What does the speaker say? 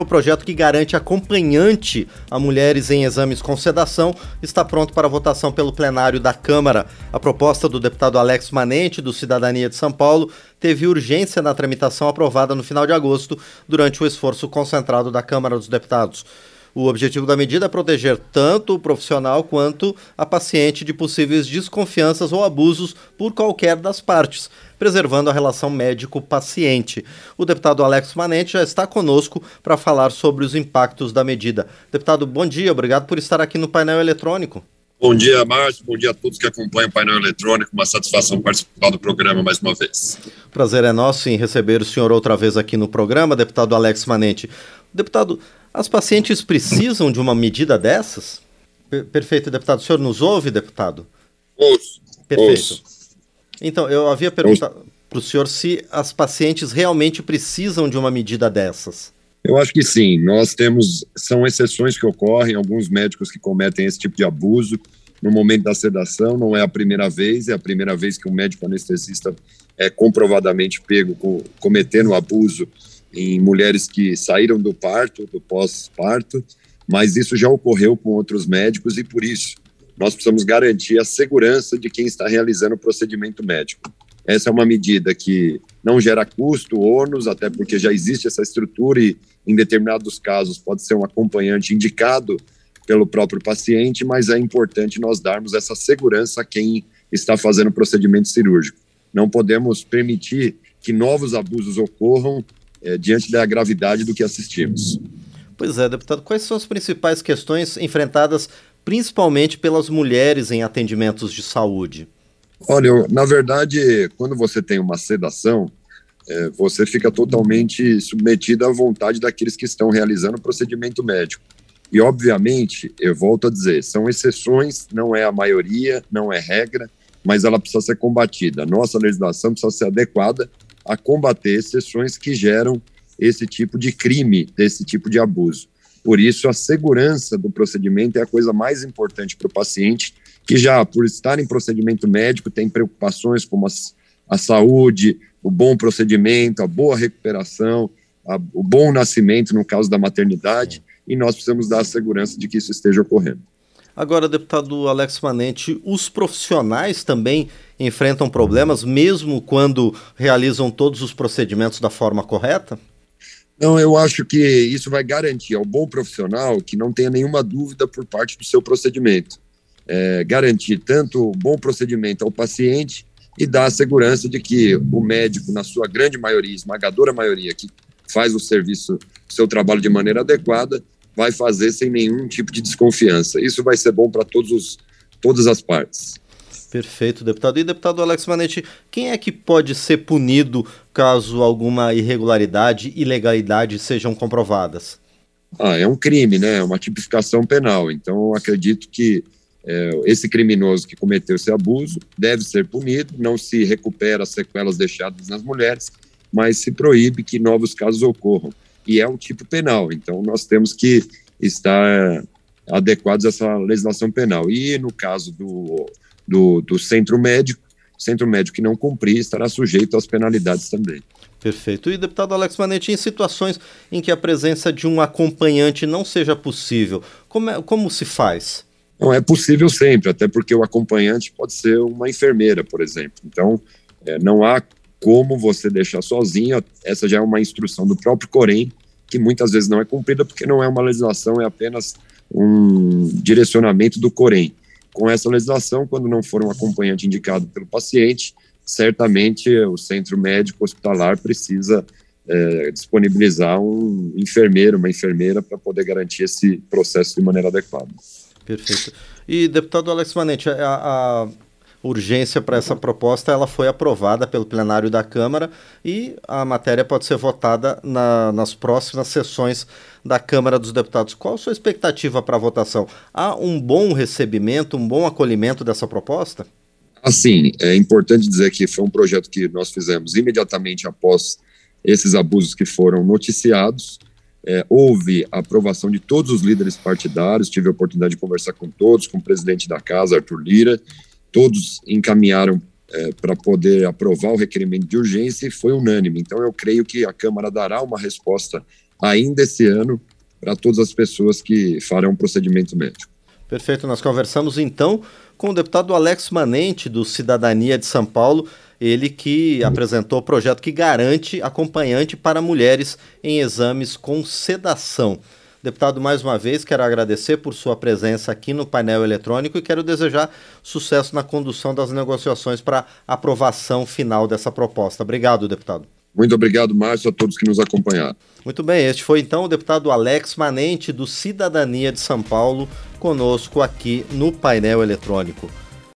O projeto que garante acompanhante a mulheres em exames com sedação está pronto para votação pelo plenário da Câmara. A proposta do deputado Alex Manente, do Cidadania de São Paulo, teve urgência na tramitação aprovada no final de agosto, durante o esforço concentrado da Câmara dos Deputados. O objetivo da medida é proteger tanto o profissional quanto a paciente de possíveis desconfianças ou abusos por qualquer das partes, preservando a relação médico-paciente. O deputado Alex Manente já está conosco para falar sobre os impactos da medida. Deputado, bom dia, obrigado por estar aqui no painel eletrônico. Bom dia, Márcio. Bom dia a todos que acompanham o painel eletrônico. Uma satisfação participar do programa mais uma vez. Prazer é nosso em receber o senhor outra vez aqui no programa, deputado Alex Manente. Deputado, as pacientes precisam de uma medida dessas? perfeito, deputado. O senhor nos ouve, deputado? Ouço. Perfeito. Ouço. Então, eu havia perguntado para o senhor se as pacientes realmente precisam de uma medida dessas. Eu acho que sim. Nós temos, são exceções que ocorrem, alguns médicos que cometem esse tipo de abuso no momento da sedação, não é a primeira vez, é a primeira vez que um médico anestesista é comprovadamente pego com, cometendo abuso em mulheres que saíram do parto, do pós-parto, mas isso já ocorreu com outros médicos e por isso nós precisamos garantir a segurança de quem está realizando o procedimento médico. Essa é uma medida que não gera custo, ônus, até porque já existe essa estrutura e, em determinados casos, pode ser um acompanhante indicado pelo próprio paciente, mas é importante nós darmos essa segurança a quem está fazendo o procedimento cirúrgico. Não podemos permitir que novos abusos ocorram é, diante da gravidade do que assistimos. Pois é, deputado, quais são as principais questões enfrentadas principalmente pelas mulheres em atendimentos de saúde? Olha, na verdade, quando você tem uma sedação, é, você fica totalmente submetido à vontade daqueles que estão realizando o procedimento médico. E, obviamente, eu volto a dizer, são exceções, não é a maioria, não é regra, mas ela precisa ser combatida. Nossa legislação precisa ser adequada a combater exceções que geram esse tipo de crime, desse tipo de abuso. Por isso, a segurança do procedimento é a coisa mais importante para o paciente, que já, por estar em procedimento médico, tem preocupações como a, a saúde, o bom procedimento, a boa recuperação, a, o bom nascimento, no caso da maternidade, e nós precisamos dar a segurança de que isso esteja ocorrendo. Agora, deputado Alex Manente, os profissionais também enfrentam problemas, mesmo quando realizam todos os procedimentos da forma correta? Não, eu acho que isso vai garantir ao bom profissional que não tenha nenhuma dúvida por parte do seu procedimento. É, garantir tanto o bom procedimento ao paciente e dar a segurança de que o médico, na sua grande maioria, esmagadora maioria, que faz o serviço, seu trabalho de maneira adequada, vai fazer sem nenhum tipo de desconfiança. Isso vai ser bom para todas as partes. Perfeito, deputado. E deputado Alex Manete, quem é que pode ser punido caso alguma irregularidade, ilegalidade sejam comprovadas? Ah, é um crime, né? É uma tipificação penal. Então, acredito que é, esse criminoso que cometeu esse abuso deve ser punido. Não se recupera as sequelas deixadas nas mulheres, mas se proíbe que novos casos ocorram e é um tipo penal. Então, nós temos que estar adequados a essa legislação penal. E no caso do, do, do centro médico, centro médico que não cumprir estará sujeito às penalidades também. Perfeito. E, deputado Alex Manetti, em situações em que a presença de um acompanhante não seja possível, como, é, como se faz? Não, é possível sempre, até porque o acompanhante pode ser uma enfermeira, por exemplo. Então, é, não há como você deixar sozinho, essa já é uma instrução do próprio Corém, que muitas vezes não é cumprida porque não é uma legislação, é apenas um direcionamento do Corém. Com essa legislação, quando não for um acompanhante indicado pelo paciente, certamente o centro médico hospitalar precisa é, disponibilizar um enfermeiro, uma enfermeira, para poder garantir esse processo de maneira adequada. Perfeito. E, deputado Alex Manente, a, a urgência para essa proposta, ela foi aprovada pelo plenário da Câmara e a matéria pode ser votada na, nas próximas sessões da Câmara dos Deputados. Qual a sua expectativa para a votação? Há um bom recebimento, um bom acolhimento dessa proposta? Assim, é importante dizer que foi um projeto que nós fizemos imediatamente após esses abusos que foram noticiados. É, houve aprovação de todos os líderes partidários, tive a oportunidade de conversar com todos, com o presidente da casa, Arthur Lira, todos encaminharam é, para poder aprovar o requerimento de urgência e foi unânime. Então, eu creio que a Câmara dará uma resposta ainda esse ano para todas as pessoas que farão procedimento médico. Perfeito, nós conversamos então com o deputado Alex Manente, do Cidadania de São Paulo, ele que apresentou o projeto que garante acompanhante para mulheres em exames com sedação. Deputado, mais uma vez, quero agradecer por sua presença aqui no painel eletrônico e quero desejar sucesso na condução das negociações para aprovação final dessa proposta. Obrigado, deputado. Muito obrigado, Márcio, a todos que nos acompanharam. Muito bem, este foi então o deputado Alex Manente, do Cidadania de São Paulo, conosco aqui no painel eletrônico.